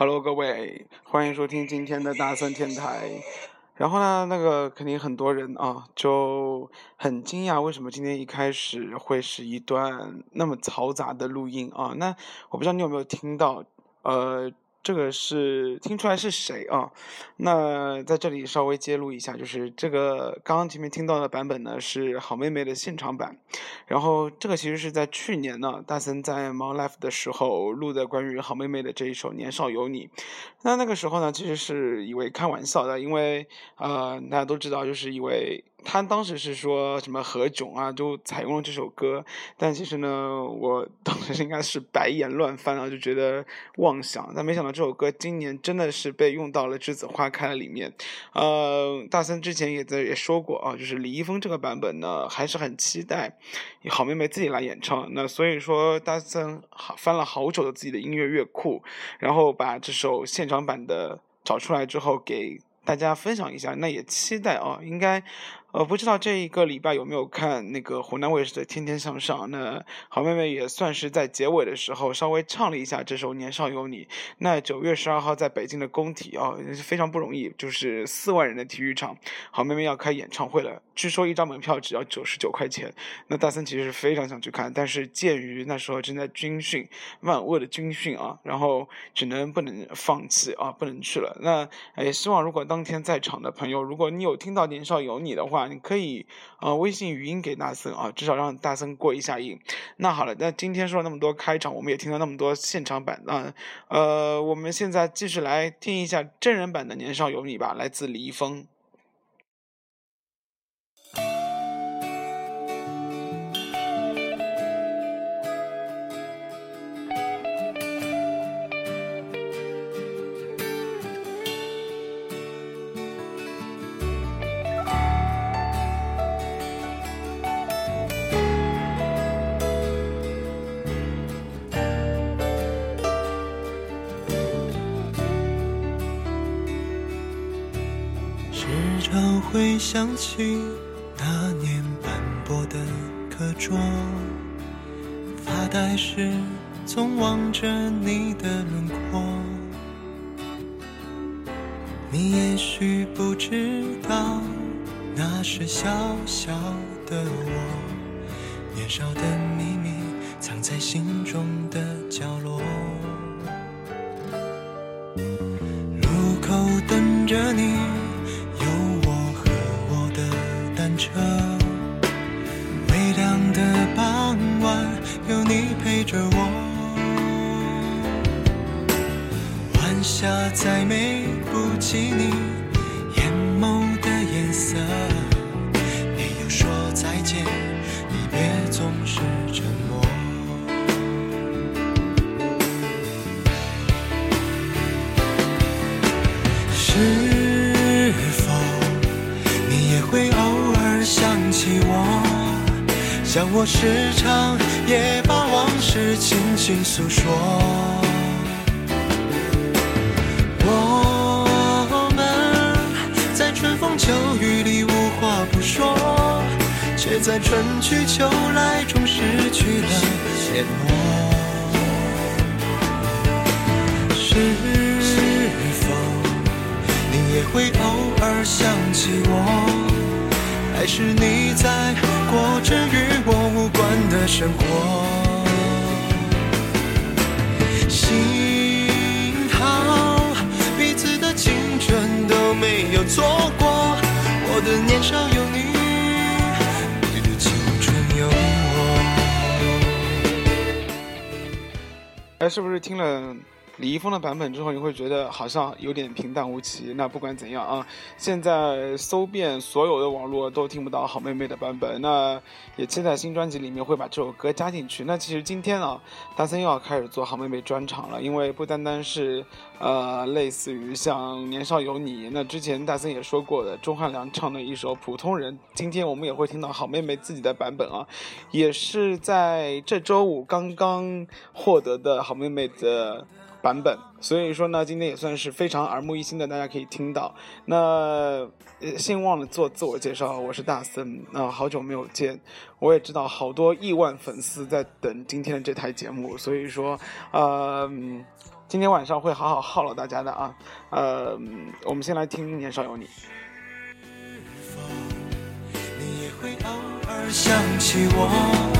Hello，各位，欢迎收听今天的大森天台。然后呢，那个肯定很多人啊就很惊讶，为什么今天一开始会是一段那么嘈杂的录音啊？那我不知道你有没有听到，呃，这个是听出来是谁啊？那在这里稍微揭露一下，就是这个刚刚前面听到的版本呢是好妹妹的现场版，然后这个其实是在去年呢，大森在猫 Life 的时候录的关于好妹妹的这一首《年少有你》。那那个时候呢，其实是以为开玩笑的，因为呃大家都知道，就是以为他当时是说什么何炅啊，就采用了这首歌，但其实呢，我 当时应该是白眼乱翻啊，就觉得妄想，但没想到这首歌今年真的是被用到了《栀子花开》里面。呃，大森之前也在也说过啊，就是李易峰这个版本呢，还是很期待好妹妹自己来演唱。那所以说，大森好翻了好久的自己的音乐乐库，然后把这首现场版的找出来之后给大家分享一下。那也期待啊，应该呃不知道这一个礼拜有没有看那个湖南卫视的《天天向上》？那好妹妹也算是在结尾的时候稍微唱了一下这首《年少有你》。那九月十二号在北京的工体啊，也是非常不容易，就是四万人的体育场，好妹妹要开演唱会了。据说一张门票只要九十九块钱。那大森其实是非常想去看，但是鉴于那时候正在军训，万恶的军训啊，然后只能不能放弃啊，不能去了。那也希望如果当天在场的朋友，如果你有听到《年少有你》的话，你可以呃微信语音给大森啊，至少让大森过一下瘾。那好了，那今天说了那么多开场，我们也听了那么多现场版啊，呃，我们现在继续来听一下真人版的《年少有你》吧，来自李易峰。常会想起那年斑驳的课桌，发呆时总望着你的轮廓。你也许不知道，那是小小的我，年少的秘密藏在心中的角落。下再美不及你眼眸的颜色。没有说再见，离别总是沉默。是否你也会偶尔想起我？像我时常也把往事轻轻诉说。在春去秋来中失去了联络。是否你也会偶尔想起我？还是你在过着与我无关的生活？幸好彼此的青春都没有错过，我的年少有你，哎，是不是听了李易峰的版本之后，你会觉得好像有点平淡无奇？那不管怎样啊，现在搜遍所有的网络都听不到好妹妹的版本，那也期待新专辑里面会把这首歌加进去。那其实今天啊，大森又要开始做好妹妹专场了，因为不单单是呃类似于像《年少有你》，那之前大森也说过的钟汉良唱的一首《普通人》，今天我们也会听到好妹妹自己的版本啊，也是在这周五刚刚获得的好妹妹的。版本，所以说呢，今天也算是非常耳目一新的，大家可以听到。那呃，先忘了做自我介绍，我是大森，那、好久没有见，我也知道好多亿万粉丝在等今天的这台节目，所以说，呃，今天晚上会好好犒劳大家的啊。呃，我们先来听《年少有你》。你也会偶尔想起我，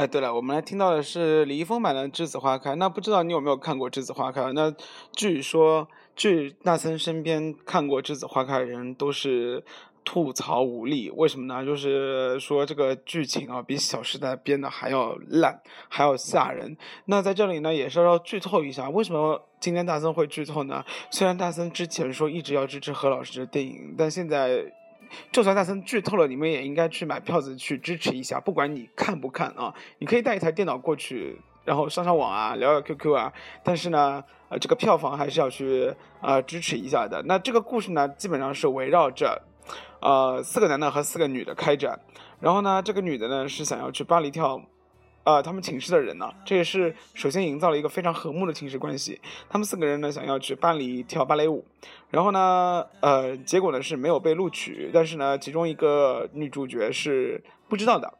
哎，对了，我们来听到的是李易峰版的《栀子花开》。那不知道你有没有看过《栀子花开》？那据说，据大森身边看过《栀子花开》的人都是吐槽无力。为什么呢？就是说这个剧情啊，比《小时代》编的还要烂，还要吓人。那在这里呢，也是要剧透一下，为什么今天大森会剧透呢？虽然大森之前说一直要支持何老师的电影，但现在。就算大森剧透了，你们也应该去买票子去支持一下，不管你看不看啊，你可以带一台电脑过去，然后上上网啊，聊聊 QQ 啊。但是呢，呃，这个票房还是要去呃支持一下的。那这个故事呢，基本上是围绕着呃四个男的和四个女的开展。然后呢，这个女的呢是想要去巴黎跳。呃，他们寝室的人呢，这也是首先营造了一个非常和睦的寝室关系。他们四个人呢，想要去巴黎跳芭蕾舞，然后呢，呃，结果呢是没有被录取，但是呢，其中一个女主角是不知道的，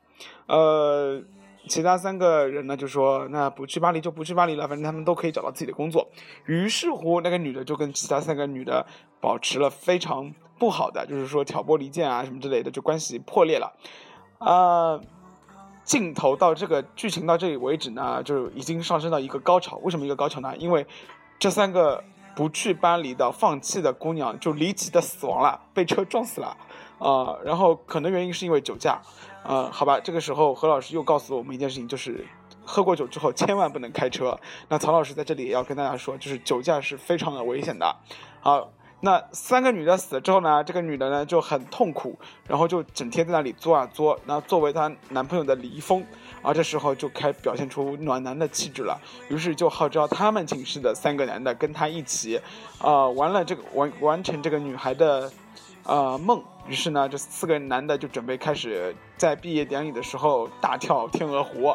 呃，其他三个人呢就说，那不去巴黎就不去巴黎了，反正他们都可以找到自己的工作。于是乎，那个女的就跟其他三个女的保持了非常不好的，就是说挑拨离间啊什么之类的，就关系破裂了，啊、镜头到这个剧情到这里为止呢，就已经上升到一个高潮。为什么一个高潮呢？因为这三个不去巴黎的放弃的姑娘就离奇的死亡了，被车撞死了，啊、然后可能原因是因为酒驾，呃，好吧，这个时候何老师又告诉我们一件事情，就是喝过酒之后千万不能开车。那曹老师在这里也要跟大家说，就是酒驾是非常的危险的。好，那三个女的死了之后呢，这个女的呢就很痛苦，然后就整天在那里作啊作。那作为她男朋友的李易峰，啊，这时候就开表现出暖男的气质了，于是就号召他们寝室的三个男的跟他一起，呃，完了这个完完成这个女孩的。呃梦。于是呢，这四个男的就准备开始在毕业典礼的时候大跳天鹅湖。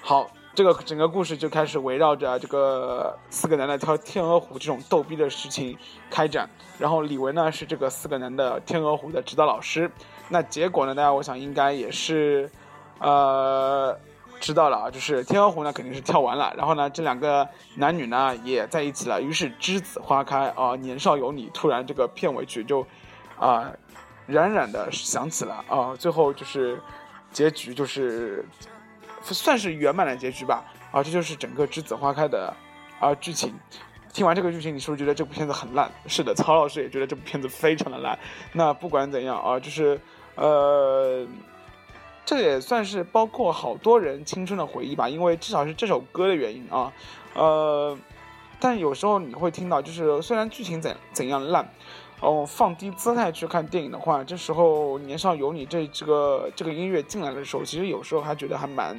好，这个整个故事就开始围绕着这个四个男的跳天鹅湖这种逗逼的事情开展。然后李维呢是这个四个男的天鹅湖的指导老师。那结果呢，大家我想应该也是，呃。知道了啊，就是天鹅湖呢肯定是跳完了，然后呢这两个男女呢也在一起了，于是栀子花开啊，年少有你，突然这个片尾曲就啊、冉冉的响起了啊，最后就是结局就是算是圆满的结局吧啊，这就是整个栀子花开的啊剧情。听完这个剧情，你是不是觉得这部片子很烂？是的，曹老师也觉得这部片子非常的烂。那不管怎样啊，就是呃。这也算是包括好多人青春的回忆吧，因为至少是这首歌的原因啊，呃，但有时候你会听到，就是虽然剧情怎怎样烂，哦，放低姿态去看电影的话，这时候年少有你这这个这个音乐进来的时候，其实有时候还觉得还蛮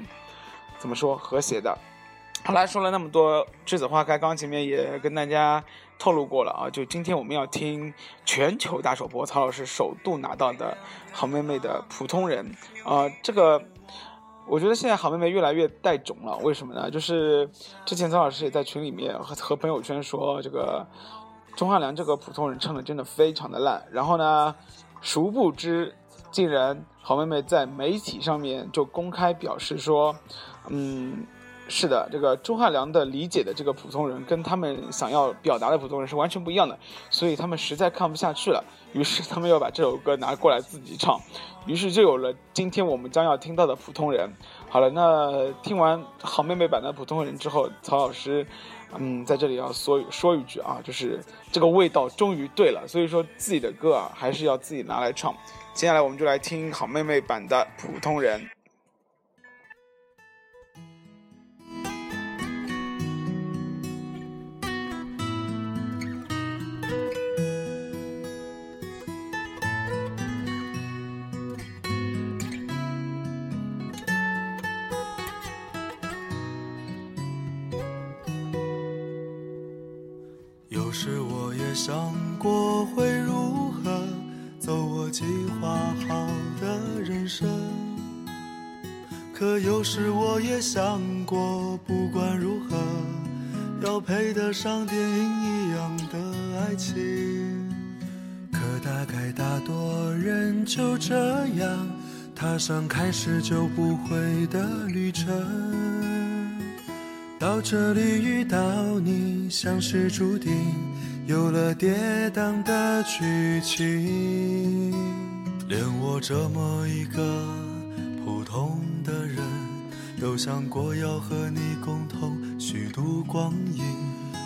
怎么说和谐的。好啦，说了那么多栀子花开，刚刚前面也跟大家透露过了啊，就今天我们要听全球大首播，曹老师首度拿到的好妹妹的普通人啊、这个我觉得现在好妹妹越来越带种了，为什么呢？就是之前曹老师也在群里面和和朋友圈说，这个钟汉良这个普通人唱的真的非常的烂，然后呢，殊不知竟然好妹妹在媒体上面就公开表示说，嗯。是的，这个钟汉良的理解的这个普通人，跟他们想要表达的普通人是完全不一样的，所以他们实在看不下去了，于是他们要把这首歌拿过来自己唱，于是就有了今天我们将要听到的普通人。好了，那听完好妹妹版的普通人之后，曹老师，嗯，在这里要说说一句啊，就是这个味道终于对了，所以说自己的歌啊，还是要自己拿来唱。接下来我们就来听好妹妹版的普通人。有时我也想过会如何走我计划好的人生，可有时我也想过，不管如何，要配得上电影一样的爱情。可大概大多人就这样踏上开始就不回的旅程。到这里遇到你，像是注定有了跌宕的剧情。连我这么一个普通的人，都想过要和你共同虚度光阴。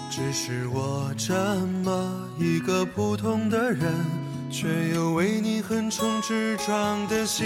只是我这么一个普通的人，却有为你横冲直撞的心。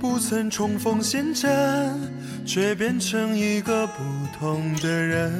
不曾重逢陷阵，却变成一个不同的人。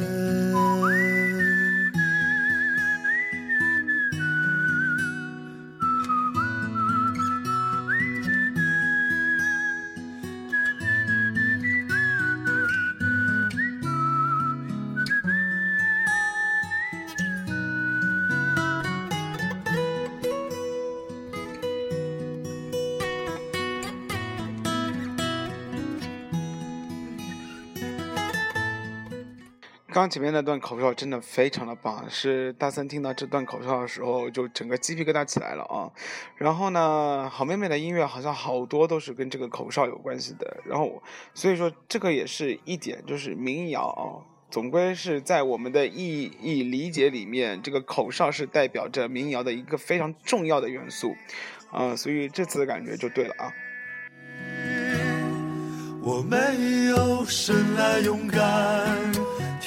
刚前面那段口哨真的非常的棒，是大森听到这段口哨的时候，就整个鸡皮疙瘩起来了啊。然后呢，好妹妹的音乐好像好多都是跟这个口哨有关系的。然后，所以说这个也是一点，就是民谣啊，总归是在我们的意义理解里面，这个口哨是代表着民谣的一个非常重要的元素，啊，所以这次的感觉就对了啊。我没有生来勇敢，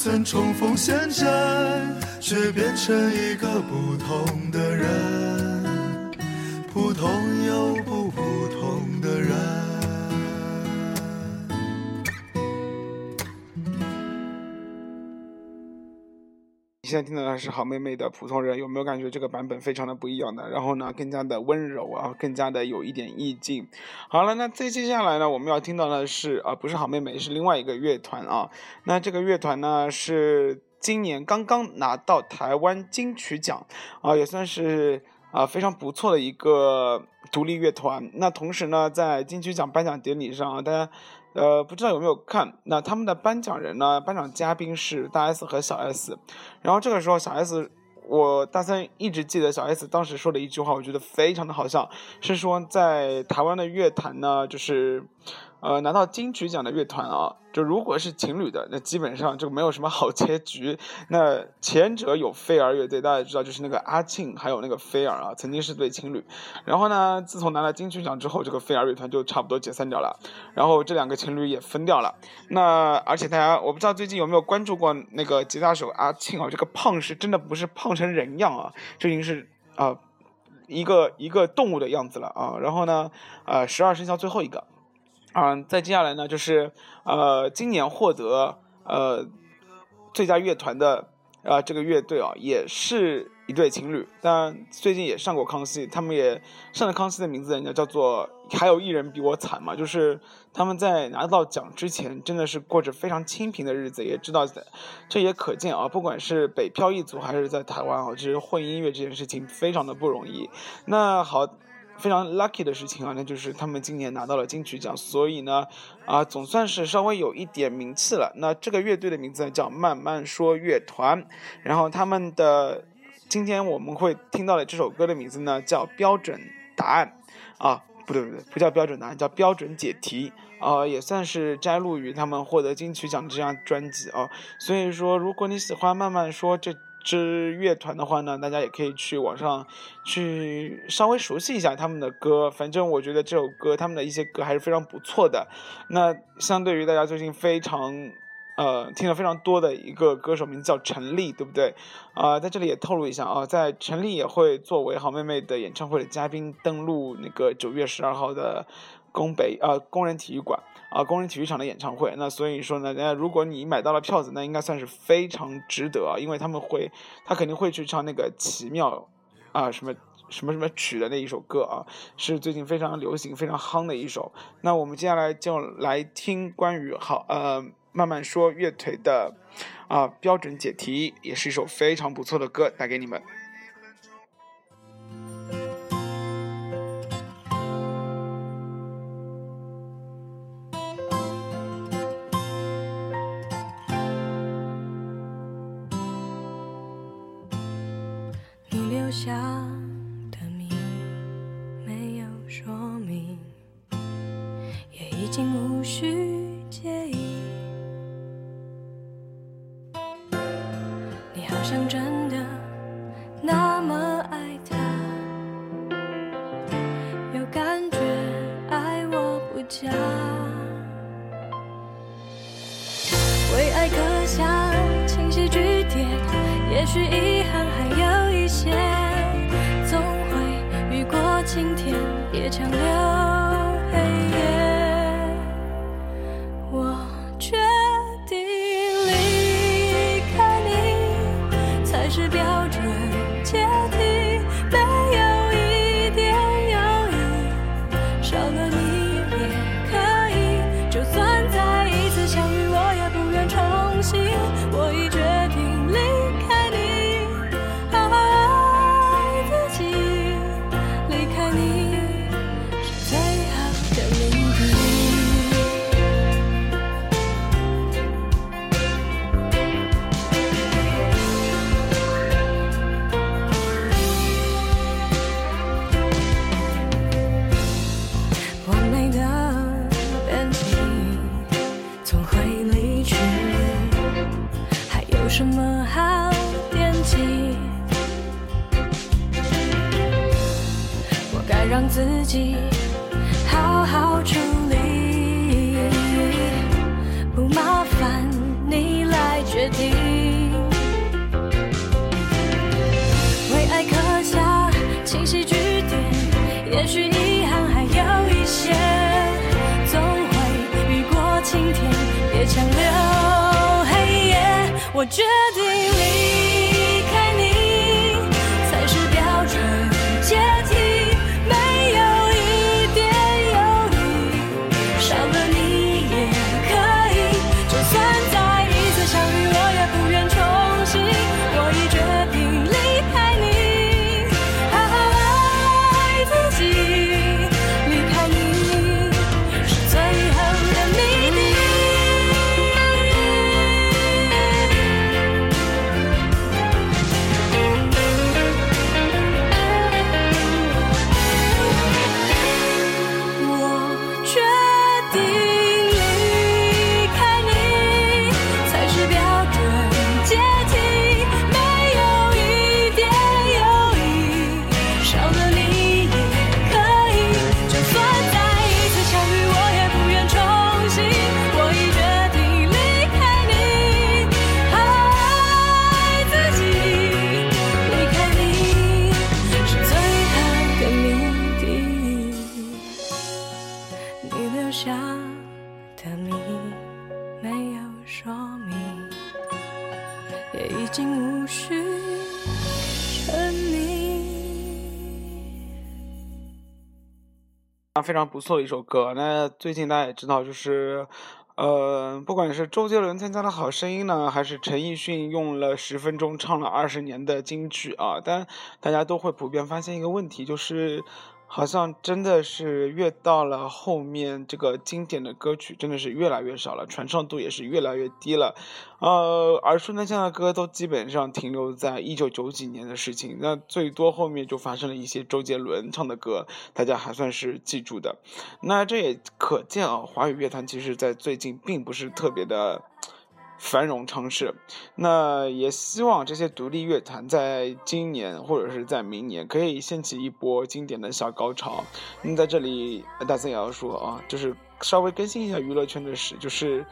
曾冲锋陷阵，却变成一个不同的人，普通又不普通你现在听到的是好妹妹的普通人，有没有感觉这个版本非常的不一样的？然后呢，更加的温柔啊，更加的有一点意境。好了，那再接下来呢，我们要听到的是啊，不是好妹妹，是另外一个乐团啊。那这个乐团呢，是今年刚刚拿到台湾金曲奖啊，也算是啊非常不错的一个独立乐团。那同时呢，在金曲奖颁奖典礼上啊，大家。呃，不知道有没有看？那他们的颁奖人呢？颁奖嘉宾是大 S 和小 S。然后这个时候，小 S，我大三一直记得小 S 当时说的一句话，我觉得非常的好笑，是说在台湾的乐坛呢，就是。呃，拿到金曲奖的乐团啊，就如果是情侣的，那基本上就没有什么好结局。那前者有飞儿乐队，大家知道，就是那个阿庆还有那个飞儿啊，曾经是对情侣。然后呢，自从拿了金曲奖之后，这个飞儿乐团就差不多解散掉了。然后这两个情侣也分掉了。那而且大家，我不知道最近有没有关注过那个吉他手阿庆啊？这个胖是真的不是胖成人样啊，这已经是啊一个一个动物的样子了啊。然后呢，呃，十二生肖最后一个。嗯，再接下来呢，就是呃，今年获得呃最佳乐团的啊这个乐队啊，也是一对情侣，但最近也上过康熙，他们也上了康熙的名字，人家叫做还有一人比我惨嘛，就是他们在拿到奖之前，真的是过着非常清贫的日子，也知道这也可见啊，不管是北漂一族还是在台湾啊，其实混音乐这件事情非常的不容易。那好。非常 lucky 的事情啊，那就是他们今年拿到了金曲奖，所以呢，啊，总算是稍微有一点名气了。那这个乐队的名字呢叫慢慢说乐团，然后他们的今天我们会听到的这首歌的名字呢叫标准答案，啊，不对不对，不叫标准答案，叫标准解题，啊，也算是摘录于他们获得金曲奖的这张专辑啊。所以说，如果你喜欢慢慢说这。支乐团的话呢，大家也可以去网上去稍微熟悉一下他们的歌。反正我觉得这首歌，他们的一些歌还是非常不错的。那相对于大家最近非常呃听了非常多的一个歌手，名字叫陈粒，对不对？啊，在这里也透露一下啊，在陈粒也会作为好妹妹的演唱会的嘉宾登陆那个九月十二号的工北呃工人体育馆。啊，工人体育场的演唱会，那所以说呢，那如果你买到了票子，那应该算是非常值得啊，因为他们会，他肯定会去唱那个奇妙，啊，什么什么什么曲的那一首歌啊，是最近非常流行、非常夯的一首。那我们接下来就来听关于好呃慢慢说乐腿的啊标准解题，也是一首非常不错的歌，带给你们。想着。强留黑夜。我决定离非常不错的一首歌。那最近大家也知道，就是，呃，不管是周杰伦参加了《好声音》呢，还是陈奕迅用了十分钟唱了二十年的金曲啊，但大家都会普遍发现一个问题，就是好像真的是越到了后面，这个经典的歌曲真的是越来越少了，传唱度也是越来越低了。呃，耳熟能详的歌都基本上停留在一九九几年的事情，那最多后面就发生了一些周杰伦唱的歌，大家还算是记住的。那这也可见啊，华语乐坛其实在最近并不是特别的繁荣昌盛。那也希望这些独立乐团在今年或者是在明年可以掀起一波经典的小高潮。那在这里，大森也要说啊，就是稍微更新一下娱乐圈的事，就是。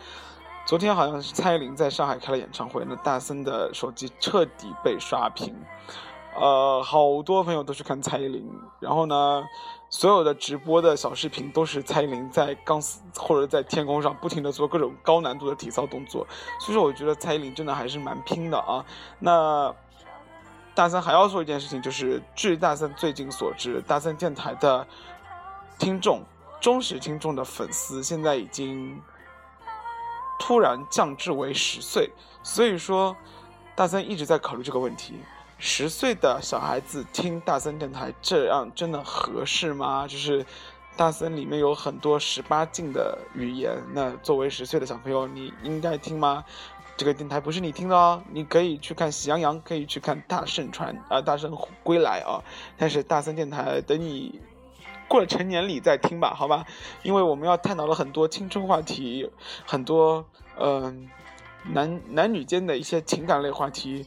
昨天好像是蔡依林在上海开了演唱会，那大森的手机彻底被刷屏，呃，好多朋友都去看蔡依林，然后呢，所有的直播的小视频都是蔡依林在钢丝或者在天空上不停的做各种高难度的体操动作，所以说我觉得蔡依林真的还是蛮拼的啊。那大三还要说一件事情，就是据大三最近所知，大三电台的听众忠实听众的粉丝现在已经。突然降至为十岁，所以说，大三一直在考虑这个问题：十岁的小孩子听大森电台，这样真的合适吗？就是大森里面有很多十八禁的语言，那作为十岁的小朋友，你应该听吗？这个电台不是你听的哦，你可以去看《喜羊羊》，可以去看《大圣传》啊，《大圣归来》啊，但是大森电台等你。过了成年礼再听吧，好吧，因为我们要探讨了很多青春话题，很多嗯、男男女间的一些情感类话题，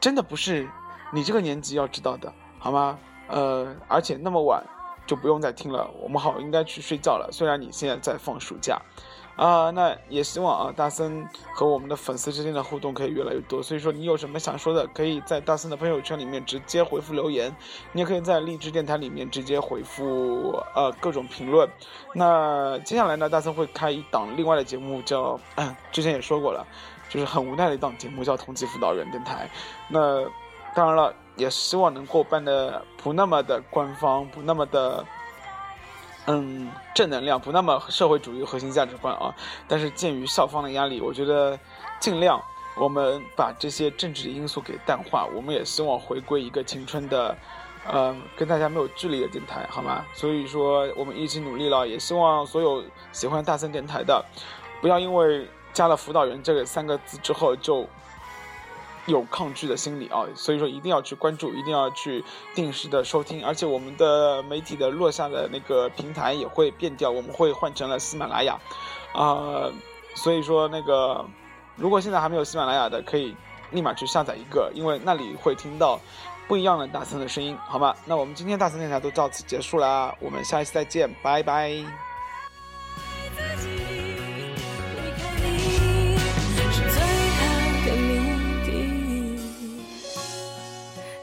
真的不是你这个年纪要知道的，好吗？呃，而且那么晚就不用再听了，我们好应该去睡觉了。虽然你现在在放暑假，啊、那也希望啊大森和我们的粉丝之间的互动可以越来越多。所以说你有什么想说的，可以在大森的朋友圈里面直接回复留言，你也可以在励志电台里面直接回复呃各种评论。那接下来呢，大森会开一档另外的节目叫，嗯，之前也说过了，就是很无奈的一档节目叫同济辅导员电台。那当然了，也希望能够办的不那么的官方，不那么的。嗯，正能量不那么社会主义核心价值观啊，但是鉴于校方的压力，我觉得尽量我们把这些政治因素给淡化。我们也希望回归一个青春的，呃，跟大家没有距离的电台，好吗？所以说我们一起努力了，也希望所有喜欢大森电台的，不要因为加了辅导员这个三个字之后就。有抗拒的心理啊，所以说一定要去关注，一定要去定时的收听，而且我们的媒体的落下的那个平台也会变掉，我们会换成了喜马拉雅，啊、所以说那个如果现在还没有喜马拉雅的，可以立马去下载一个，因为那里会听到不一样的大森的声音，好吗？那我们今天大森电台都到此结束啦，我们下一期再见，拜拜。